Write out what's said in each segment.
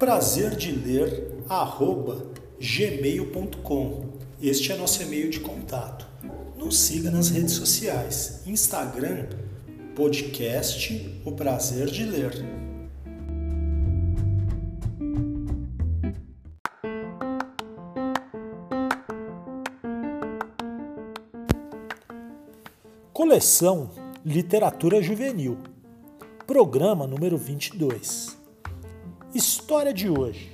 Prazer de ler arroba gmail.com. Este é nosso e-mail de contato. Nos siga nas redes sociais, Instagram, podcast O Prazer de Ler. Coleção Literatura Juvenil, programa número 22. História de hoje: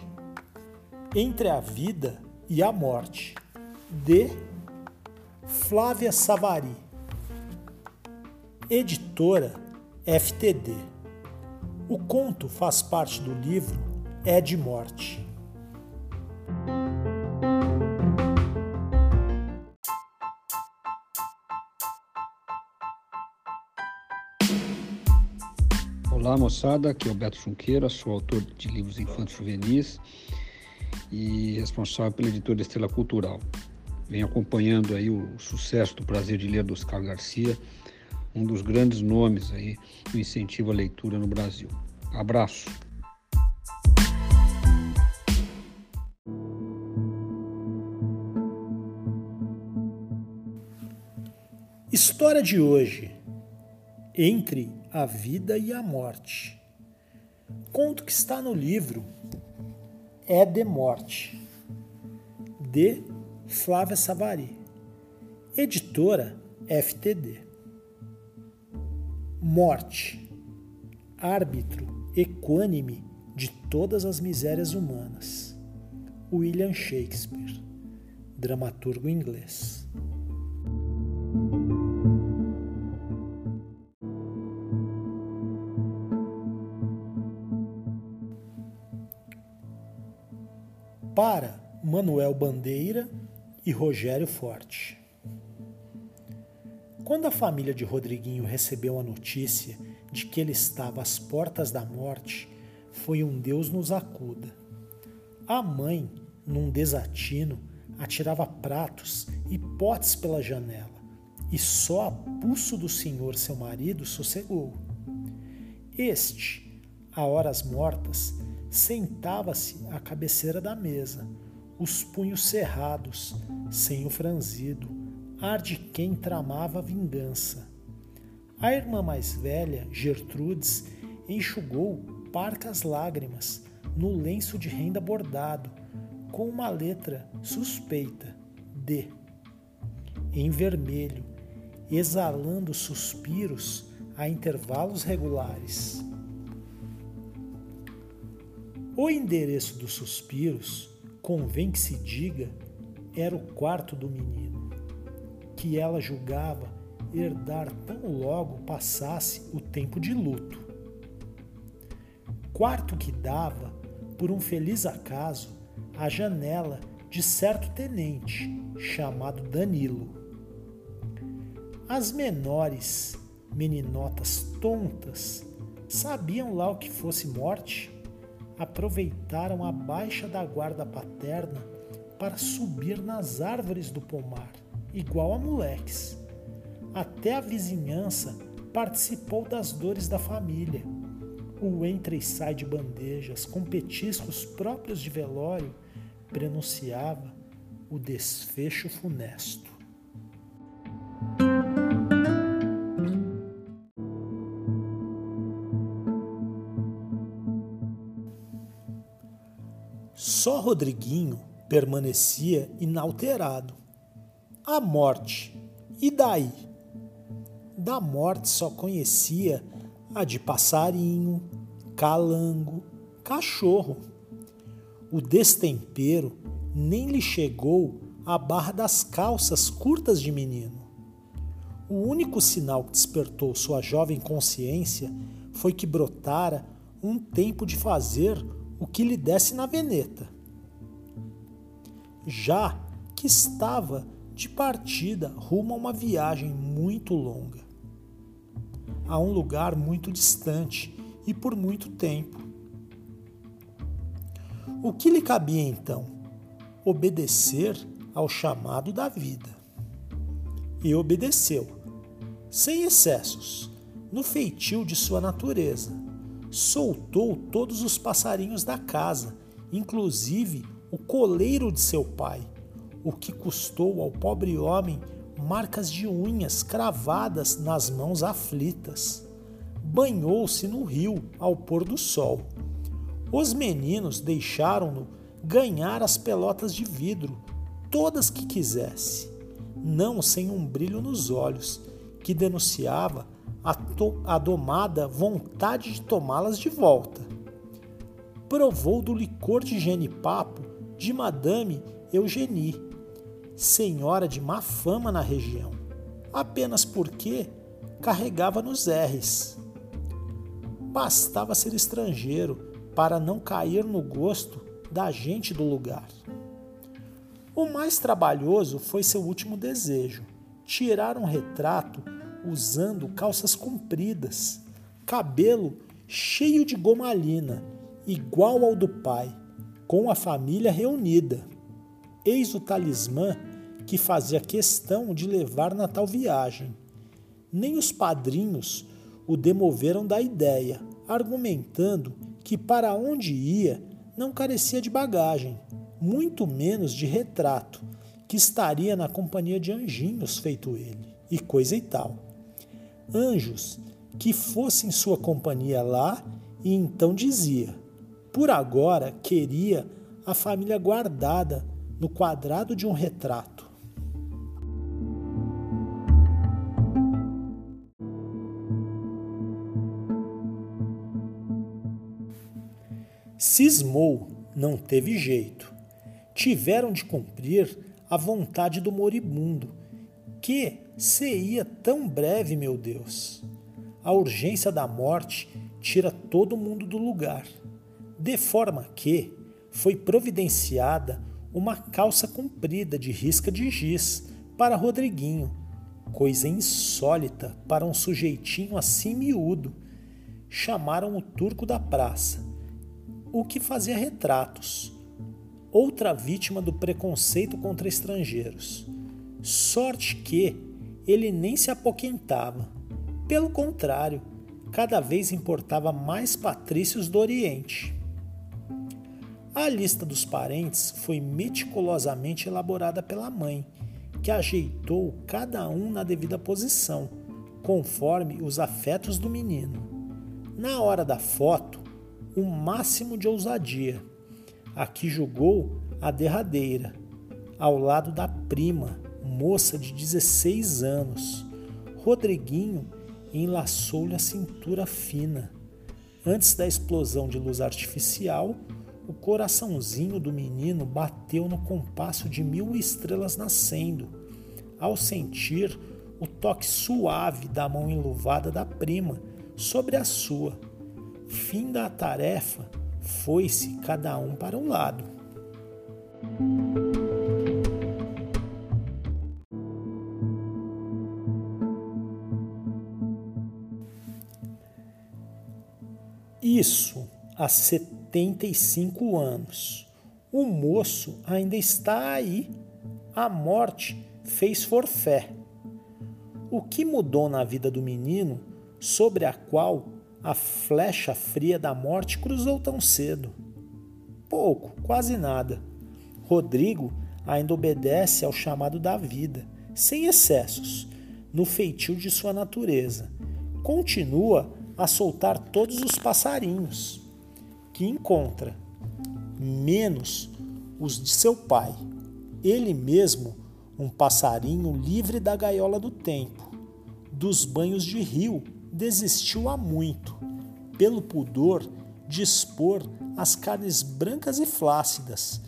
Entre a Vida e a Morte, de Flávia Savari, editora FTD. O conto faz parte do livro É de Morte. Olá moçada, aqui é o Beto Junqueira, sou autor de livros infantis juvenis e responsável pela editora Estrela Cultural. Venho acompanhando aí o sucesso do Prazer de Ler do Oscar Garcia, um dos grandes nomes aí do incentivo à leitura no Brasil. Abraço! História de hoje entre a vida e a morte. Conto que está no livro É de Morte, de Flávia Savari, editora FTD. Morte, árbitro equânime de todas as misérias humanas. William Shakespeare, dramaturgo inglês. Para Manuel Bandeira e Rogério Forte. Quando a família de Rodriguinho recebeu a notícia de que ele estava às portas da morte, foi um Deus nos acuda. A mãe, num desatino, atirava pratos e potes pela janela, e só a pulso do senhor, seu marido, sossegou. Este, a horas mortas, Sentava-se à cabeceira da mesa, os punhos cerrados, sem o franzido, ar de quem tramava vingança. A irmã mais velha, Gertrudes, enxugou parcas lágrimas no lenço de renda bordado, com uma letra suspeita, D. Em vermelho, exalando suspiros a intervalos regulares. O endereço dos suspiros, convém que se diga, era o quarto do menino, que ela julgava herdar tão logo passasse o tempo de luto. Quarto que dava, por um feliz acaso, à janela de certo tenente chamado Danilo. As menores, meninotas tontas, sabiam lá o que fosse morte? Aproveitaram a baixa da guarda paterna para subir nas árvores do pomar, igual a moleques. Até a vizinhança participou das dores da família. O entra e sai de bandejas com petiscos próprios de velório prenunciava o desfecho funesto. Rodriguinho permanecia inalterado. A morte, e daí? Da morte só conhecia a de passarinho, calango, cachorro. O destempero nem lhe chegou à barra das calças curtas de menino. O único sinal que despertou sua jovem consciência foi que brotara um tempo de fazer o que lhe desse na veneta. Já que estava de partida rumo a uma viagem muito longa, a um lugar muito distante e por muito tempo. O que lhe cabia então? Obedecer ao chamado da vida. E obedeceu sem excessos, no feitio de sua natureza. Soltou todos os passarinhos da casa, inclusive o coleiro de seu pai, o que custou ao pobre homem marcas de unhas cravadas nas mãos aflitas. Banhou-se no rio ao pôr do sol. Os meninos deixaram-no ganhar as pelotas de vidro, todas que quisesse, não sem um brilho nos olhos que denunciava a, a domada vontade de tomá-las de volta. Provou do licor de genipapo de Madame Eugenie, senhora de má fama na região, apenas porque carregava nos R's. Bastava ser estrangeiro para não cair no gosto da gente do lugar. O mais trabalhoso foi seu último desejo: tirar um retrato usando calças compridas, cabelo cheio de gomalina, igual ao do pai, com a família reunida. Eis o talismã que fazia questão de levar na tal viagem. Nem os padrinhos o demoveram da ideia, argumentando que para onde ia não carecia de bagagem, muito menos de retrato, que estaria na companhia de anjinhos feito ele, e coisa e tal anjos que fossem sua companhia lá, e então dizia: Por agora queria a família guardada no quadrado de um retrato. Cismou, não teve jeito. Tiveram de cumprir a vontade do moribundo, que se ia tão breve, meu Deus? A urgência da morte tira todo mundo do lugar, de forma que foi providenciada uma calça comprida de risca de giz para Rodriguinho, coisa insólita para um sujeitinho assim miúdo. Chamaram o turco da praça, o que fazia retratos, outra vítima do preconceito contra estrangeiros. Sorte que ele nem se apoquentava. Pelo contrário, cada vez importava mais patrícios do Oriente. A lista dos parentes foi meticulosamente elaborada pela mãe, que ajeitou cada um na devida posição, conforme os afetos do menino. Na hora da foto, o máximo de ousadia. Aqui julgou a derradeira, ao lado da prima, moça de 16 anos. Rodriguinho enlaçou-lhe a cintura fina. Antes da explosão de luz artificial, o coraçãozinho do menino bateu no compasso de mil estrelas nascendo, ao sentir o toque suave da mão enluvada da prima sobre a sua. Fim da tarefa, foi-se cada um para um lado. Isso há 75 anos. O moço ainda está aí. A morte fez forfé. O que mudou na vida do menino sobre a qual a flecha fria da morte cruzou tão cedo? Pouco, quase nada. Rodrigo ainda obedece ao chamado da vida, sem excessos, no feitio de sua natureza. Continua a soltar todos os passarinhos que encontra. menos os de seu pai. Ele mesmo, um passarinho livre da gaiola do tempo, dos banhos de rio, desistiu há muito, pelo pudor de expor as carnes brancas e flácidas,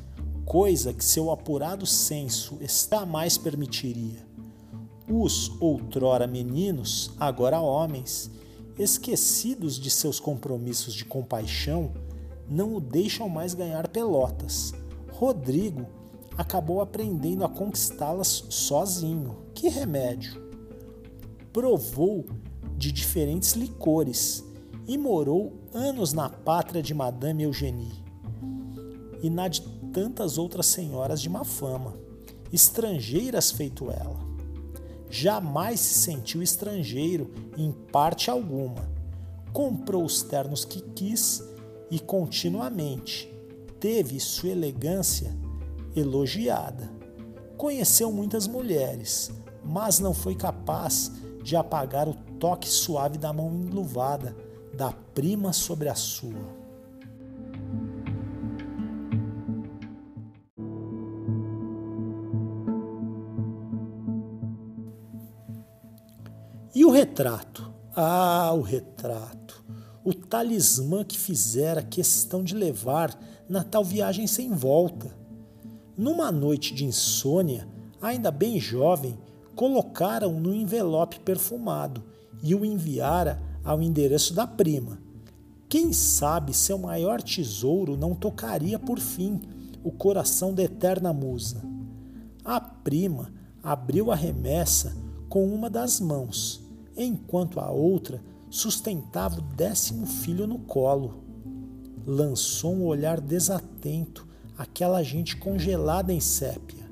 coisa que seu apurado senso jamais permitiria. Os outrora meninos, agora homens, esquecidos de seus compromissos de compaixão, não o deixam mais ganhar pelotas. Rodrigo acabou aprendendo a conquistá-las sozinho. Que remédio! Provou de diferentes licores e morou anos na pátria de Madame Eugenie e na de tantas outras senhoras de má fama, estrangeiras feito ela. Jamais se sentiu estrangeiro em parte alguma. Comprou os ternos que quis e continuamente teve sua elegância elogiada. Conheceu muitas mulheres, mas não foi capaz de apagar o toque suave da mão enluvada da prima sobre a sua. E o retrato? Ah, o retrato! O talismã que fizera questão de levar na tal viagem sem volta. Numa noite de insônia, ainda bem jovem, colocaram no envelope perfumado e o enviara ao endereço da prima. Quem sabe seu maior tesouro não tocaria por fim o coração da eterna musa. A prima abriu a remessa com uma das mãos, enquanto a outra sustentava o décimo filho no colo. Lançou um olhar desatento àquela gente congelada em sépia.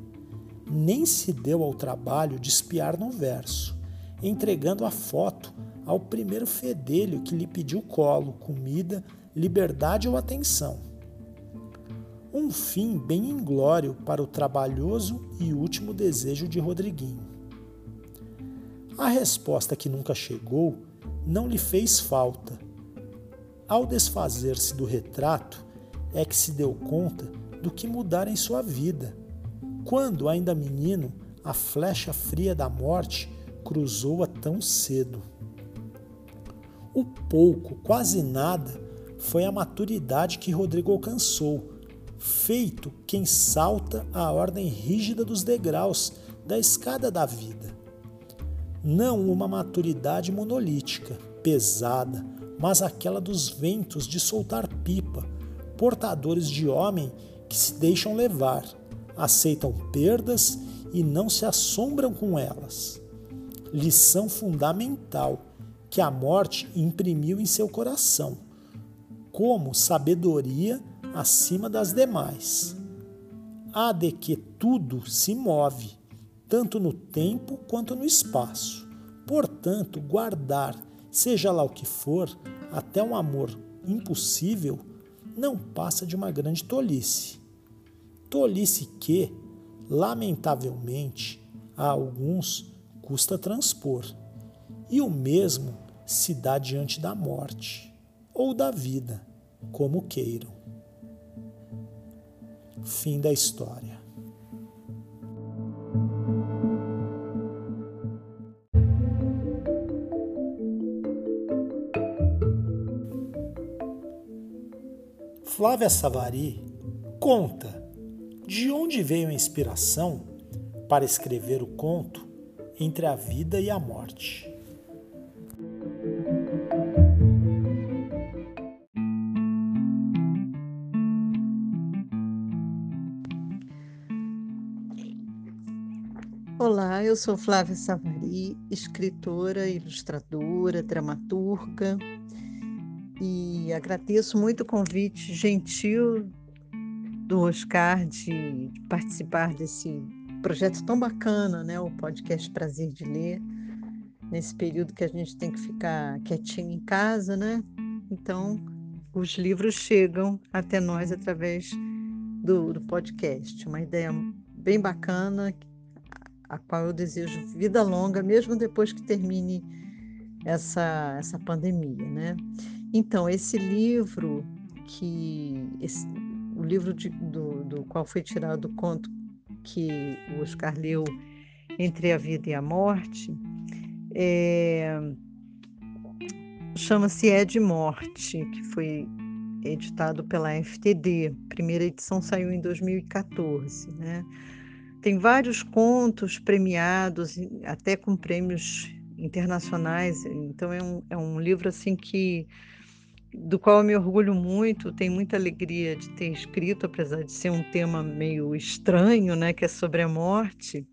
Nem se deu ao trabalho de espiar no verso, entregando a foto ao primeiro fedelho que lhe pediu colo, comida, liberdade ou atenção. Um fim bem inglório para o trabalhoso e último desejo de Rodriguinho. A resposta que nunca chegou não lhe fez falta. Ao desfazer-se do retrato, é que se deu conta do que mudara em sua vida. Quando, ainda menino, a flecha fria da morte cruzou-a tão cedo. O pouco, quase nada, foi a maturidade que Rodrigo alcançou, feito quem salta a ordem rígida dos degraus da escada da vida. Não uma maturidade monolítica, pesada, mas aquela dos ventos de soltar pipa, portadores de homem que se deixam levar, aceitam perdas e não se assombram com elas. Lição fundamental que a morte imprimiu em seu coração, como sabedoria acima das demais. Há de que tudo se move, tanto no tempo quanto no espaço. Portanto, guardar, seja lá o que for, até um amor impossível, não passa de uma grande tolice. Tolice que, lamentavelmente, a alguns custa transpor e o mesmo se dá diante da morte ou da vida, como queiram. Fim da história. Flávia Savari conta de onde veio a inspiração para escrever o conto Entre a Vida e a Morte. Olá, eu sou Flávia Savari, escritora, ilustradora, dramaturga, e agradeço muito o convite gentil do Oscar de, participar desse projeto tão bacana, né? O podcast Prazer de Ler, nesse período que a gente tem que ficar quietinho em casa, né? Então, os livros chegam até nós através do, do podcast. Uma ideia bem bacana a qual eu desejo vida longa, mesmo depois que termine essa, essa pandemia, né? Então, esse livro que esse, o livro de, do, do qual foi tirado o conto que o Oscar leu entre a vida e a morte, é, chama-se É de Morte, que foi editado pela FTD. A primeira edição saiu em 2014, né? Tem vários contos premiados, até com prêmios internacionais. Então é um, é um livro assim que do qual eu me orgulho muito, tenho muita alegria de ter escrito, apesar de ser um tema meio estranho, né, que é sobre a morte.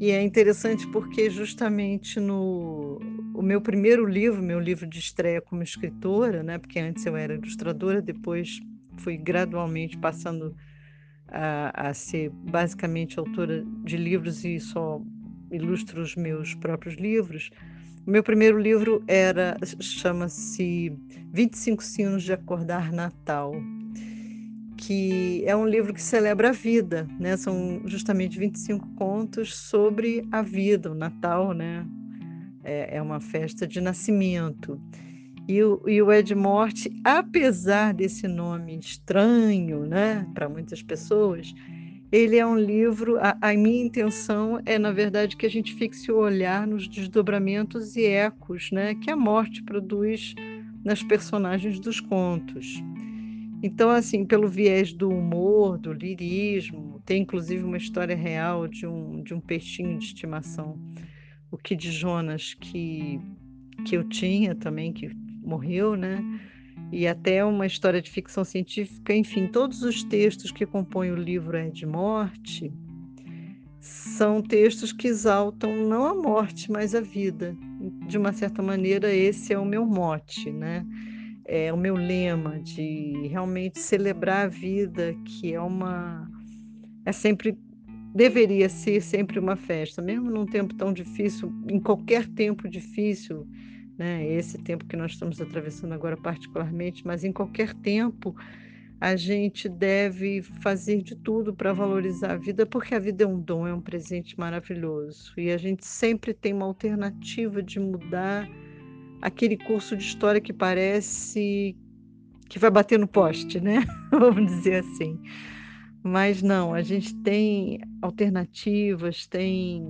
E é interessante porque justamente no o meu primeiro livro, meu livro de estreia como escritora, né, porque antes eu era ilustradora, depois fui gradualmente passando a, a ser basicamente autora de livros e só ilustro os meus próprios livros. O meu primeiro livro era chama-se 25 Sinos de Acordar Natal, que é um livro que celebra a vida, né? São justamente 25 contos sobre a vida, o Natal, né? É, é uma festa de nascimento. E o, e o Ed Morte, apesar desse nome estranho, né, para muitas pessoas, ele é um livro. A, a, minha intenção é, na verdade, que a gente fixe o olhar nos desdobramentos e ecos né, que a morte produz nas personagens dos contos. Então, assim, pelo viés do humor, do lirismo, tem inclusive uma história real de um, de um peixinho de estimação, o Kid Jonas, que, que eu tinha também, que morreu, né? E até uma história de ficção científica, enfim, todos os textos que compõem o livro É de Morte são textos que exaltam não a morte, mas a vida. De uma certa maneira, esse é o meu mote, né? É o meu lema de realmente celebrar a vida, que é uma é sempre deveria ser sempre uma festa, mesmo num tempo tão difícil, em qualquer tempo difícil, né? Esse tempo que nós estamos atravessando agora, particularmente, mas em qualquer tempo, a gente deve fazer de tudo para valorizar a vida, porque a vida é um dom, é um presente maravilhoso. E a gente sempre tem uma alternativa de mudar aquele curso de história que parece que vai bater no poste, né? Vamos dizer assim. Mas não, a gente tem alternativas, tem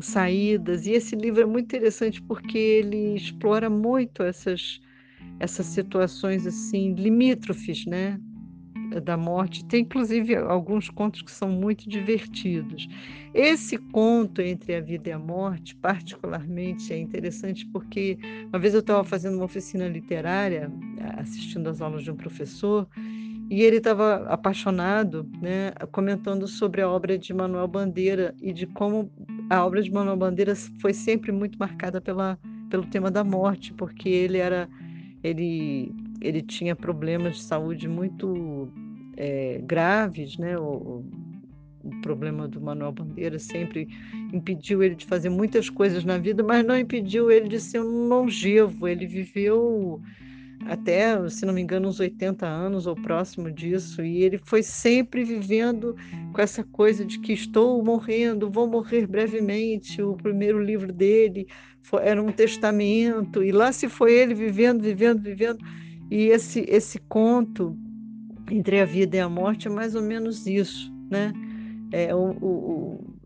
saídas, e esse livro é muito interessante porque ele explora muito essas, essas situações assim limítrofes, né? da morte. Tem inclusive alguns contos que são muito divertidos. Esse conto entre a vida e a morte, particularmente, é interessante porque uma vez eu estava fazendo uma oficina literária, assistindo às aulas de um professor, e ele estava apaixonado, né, comentando sobre a obra de Manuel Bandeira e de como a obra de Manuel Bandeira foi sempre muito marcada pela, pelo tema da morte, porque ele era ele ele tinha problemas de saúde muito é, graves, né? O, o problema do Manuel Bandeira sempre impediu ele de fazer muitas coisas na vida, mas não impediu ele de ser um longevo. Ele viveu até, se não me engano, uns 80 anos ou próximo disso, e ele foi sempre vivendo com essa coisa de que estou morrendo, vou morrer brevemente. O primeiro livro dele foi, era um testamento, e lá se foi ele vivendo, vivendo, vivendo. E esse, esse conto entre a vida e a morte é mais ou menos isso, né? É, o, o,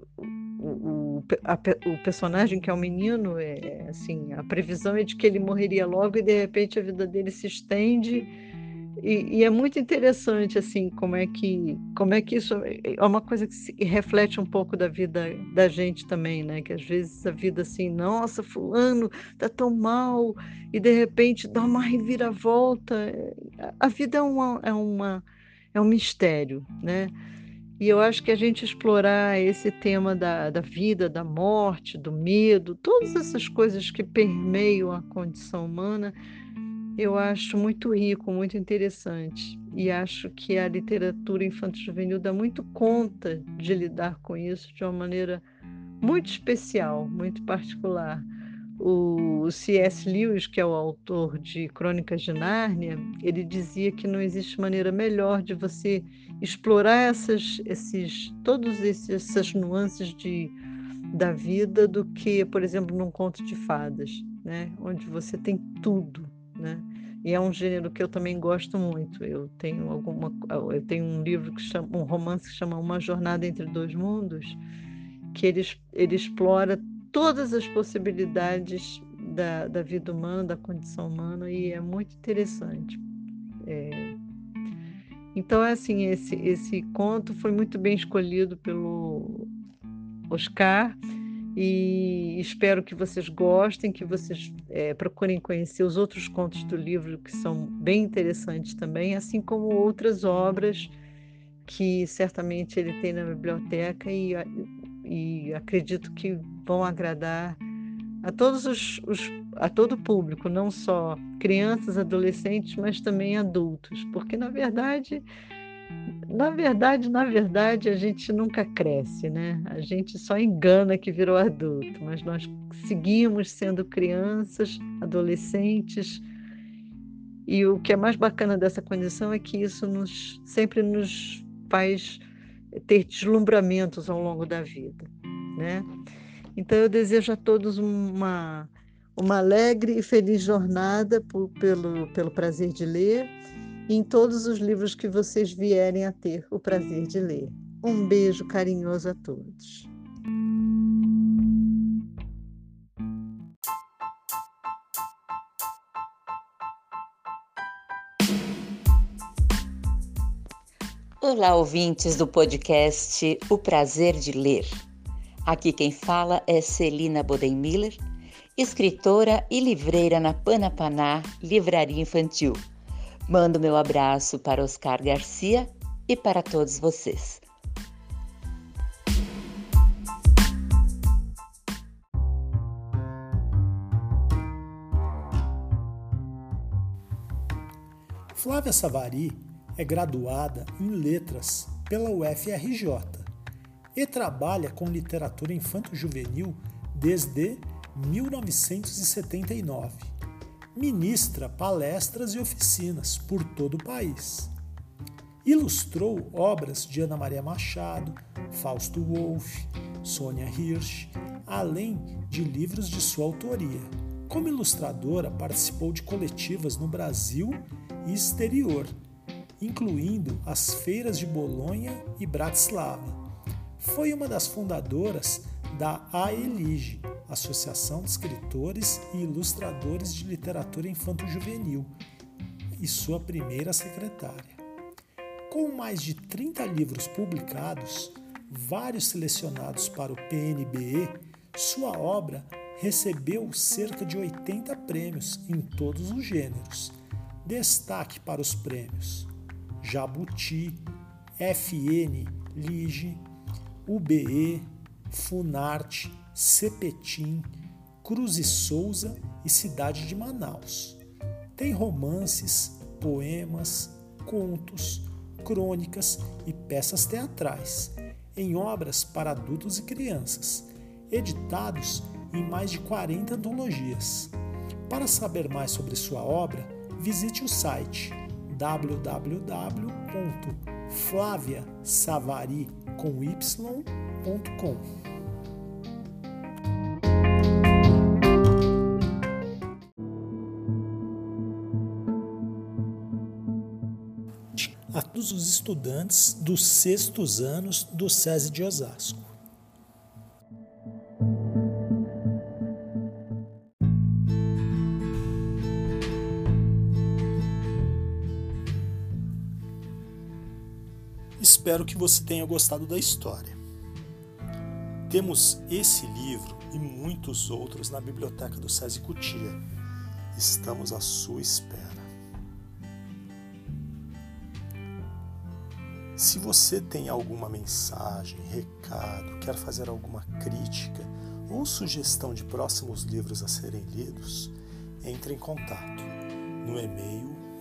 a, o personagem que é o menino, é, assim, a previsão é de que ele morreria logo e de repente a vida dele se estende e, e, é muito interessante assim como é que como é que isso é uma coisa que se, reflete um pouco da vida da gente também, né? Que às vezes a vida assim, nossa, fulano tá tão mal e de repente dá uma reviravolta. A vida é uma é uma é um mistério, né? E eu acho que a gente explorar esse tema da, da vida, da morte, do medo, todas essas coisas que permeiam a condição humana, eu acho muito rico, muito interessante. E acho que a literatura infanto-juvenil dá muito conta de lidar com isso de uma maneira muito especial, muito particular. O C.S. Lewis, que é o autor de Crônicas de Nárnia, ele dizia que não existe maneira melhor de você explorar essas, esses, todas essas nuances de, da vida do que, por exemplo, num conto de fadas, né? onde você tem tudo né? E é um gênero que eu também gosto muito. Eu tenho alguma, eu tenho um livro que chama, um romance que chama Uma Jornada entre Dois Mundos, que ele, ele explora todas as possibilidades da, da vida humana, da condição humana, e é muito interessante. É... Então, é assim, esse, esse conto foi muito bem escolhido pelo Oscar e espero que vocês gostem, que vocês é, procurem conhecer os outros contos do livro, que são bem interessantes também, assim como outras obras que certamente ele tem na biblioteca e, e acredito que vão agradar a todos os, os, a todo o público, não só crianças, adolescentes, mas também adultos, porque na verdade na verdade, na verdade, a gente nunca cresce, né? A gente só engana que virou adulto, mas nós seguimos sendo crianças, adolescentes. E o que é mais bacana dessa condição é que isso nos, sempre nos faz ter deslumbramentos ao longo da vida, né? Então eu desejo a todos uma uma alegre e feliz jornada por, pelo, pelo prazer de ler em todos os livros que vocês vierem a ter o prazer de ler. Um beijo carinhoso a todos. Olá, ouvintes do podcast O Prazer de Ler. Aqui quem fala é Celina Bodenmiller, escritora e livreira na Panapaná Livraria Infantil Mando meu abraço para Oscar Garcia e para todos vocês. Flávia Savari é graduada em Letras pela UFRJ e trabalha com literatura infanto-juvenil desde 1979 ministra palestras e oficinas por todo o país. Ilustrou obras de Ana Maria Machado, Fausto Wolff, Sônia Hirsch, além de livros de sua autoria. Como ilustradora, participou de coletivas no Brasil e exterior, incluindo as feiras de Bolonha e Bratislava. Foi uma das fundadoras da AELIGE, Associação de Escritores e Ilustradores de Literatura Infanto-Juvenil, e sua primeira secretária. Com mais de 30 livros publicados, vários selecionados para o PNBE, sua obra recebeu cerca de 80 prêmios em todos os gêneros. Destaque para os prêmios Jabuti, FN, Lige, UBE, Funarte, Cepetim, Cruz e Souza e cidade de Manaus. Tem romances, poemas, contos, crônicas e peças teatrais, em obras para adultos e crianças, editados em mais de 40 antologias. Para saber mais sobre sua obra, visite o site www.flaviasavari.com. a todos os estudantes dos sextos anos do SESI de Osasco. Espero que você tenha gostado da história. Temos esse livro e muitos outros na biblioteca do SESI Cutia. Estamos à sua espera. Se você tem alguma mensagem, recado, quer fazer alguma crítica ou sugestão de próximos livros a serem lidos, entre em contato no e-mail